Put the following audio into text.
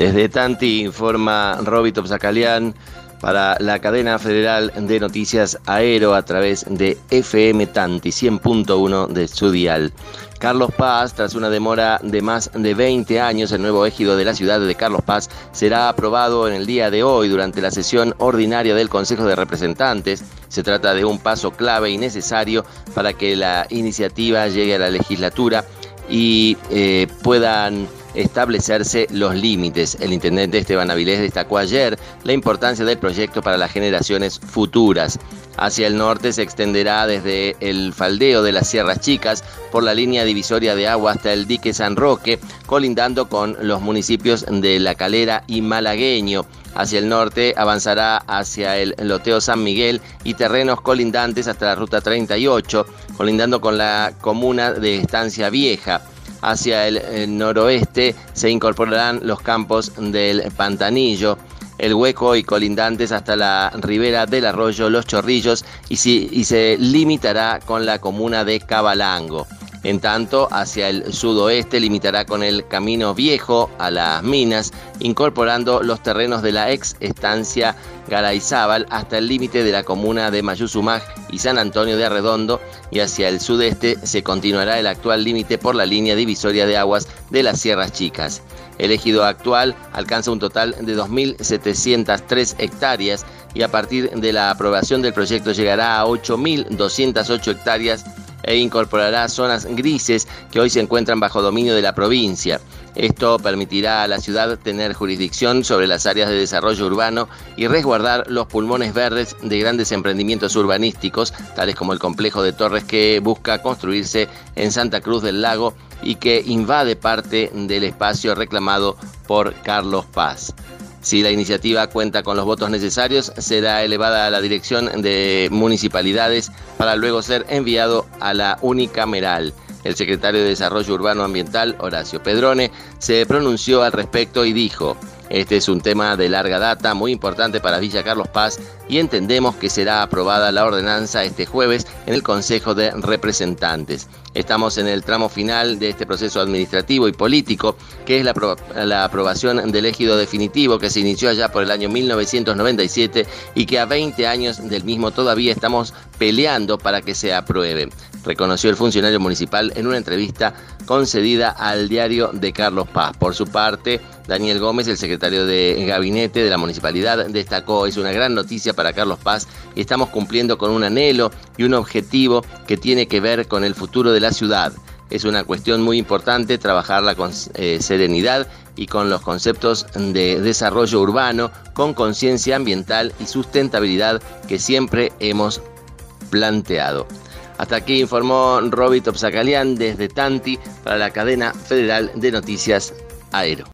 Desde Tanti informa Roby Topsacalian para la cadena federal de noticias Aero a través de FM Tanti 100.1 de su dial. Carlos Paz, tras una demora de más de 20 años, el nuevo ejido de la ciudad de Carlos Paz será aprobado en el día de hoy durante la sesión ordinaria del Consejo de Representantes. Se trata de un paso clave y necesario para que la iniciativa llegue a la legislatura y eh, puedan establecerse los límites. El intendente Esteban Avilés destacó ayer la importancia del proyecto para las generaciones futuras. Hacia el norte se extenderá desde el faldeo de las Sierras Chicas por la línea divisoria de agua hasta el dique San Roque, colindando con los municipios de La Calera y Malagueño. Hacia el norte avanzará hacia el loteo San Miguel y terrenos colindantes hasta la ruta 38, colindando con la comuna de Estancia Vieja. Hacia el noroeste se incorporarán los campos del Pantanillo, el Hueco y colindantes hasta la ribera del arroyo Los Chorrillos y, se limitará con la comuna de Cabalango. En tanto, hacia el sudoeste limitará con el Camino Viejo a las minas, incorporando los terrenos de la ex estancia Garayzábal hasta el límite de la comuna de Mayuzumaj y San Antonio de Arredondo, y hacia el sudeste se continuará el actual límite por la línea divisoria de aguas de las Sierras Chicas. El ejido actual alcanza un total de 2.703 hectáreas y a partir de la aprobación del proyecto llegará a 8.208 hectáreas e incorporará zonas grises que hoy se encuentran bajo dominio de la provincia. Esto permitirá a la ciudad tener jurisdicción sobre las áreas de desarrollo urbano y resguardar los pulmones verdes de grandes emprendimientos urbanísticos, tales como el complejo de torres que busca construirse en Santa Cruz del Lago y que invade parte del espacio reclamado por Carlos Paz. Si la iniciativa cuenta con los votos necesarios, será elevada a la dirección de municipalidades para luego ser enviado a la unicameral. El secretario de Desarrollo Urbano Ambiental, Horacio Pedrone, se pronunció al respecto y dijo, este es un tema de larga data, muy importante para Villa Carlos Paz y entendemos que será aprobada la ordenanza este jueves en el Consejo de Representantes. Estamos en el tramo final de este proceso administrativo y político, que es la, aprobación del ejido definitivo que se inició allá por el año 1997 y que a 20 años del mismo todavía estamos peleando para que se apruebe reconoció el funcionario municipal en una entrevista concedida al diario de Carlos Paz. Por su parte, Daniel Gómez, el secretario de gabinete de la municipalidad, destacó, es una gran noticia para Carlos Paz y estamos cumpliendo con un anhelo y un objetivo que tiene que ver con el futuro de la ciudad. Es una cuestión muy importante trabajarla con eh, serenidad y con los conceptos de desarrollo urbano, con conciencia ambiental y sustentabilidad que siempre hemos planteado. Hasta aquí informó Roby Topsacalian desde Tanti para la cadena federal de noticias Aero.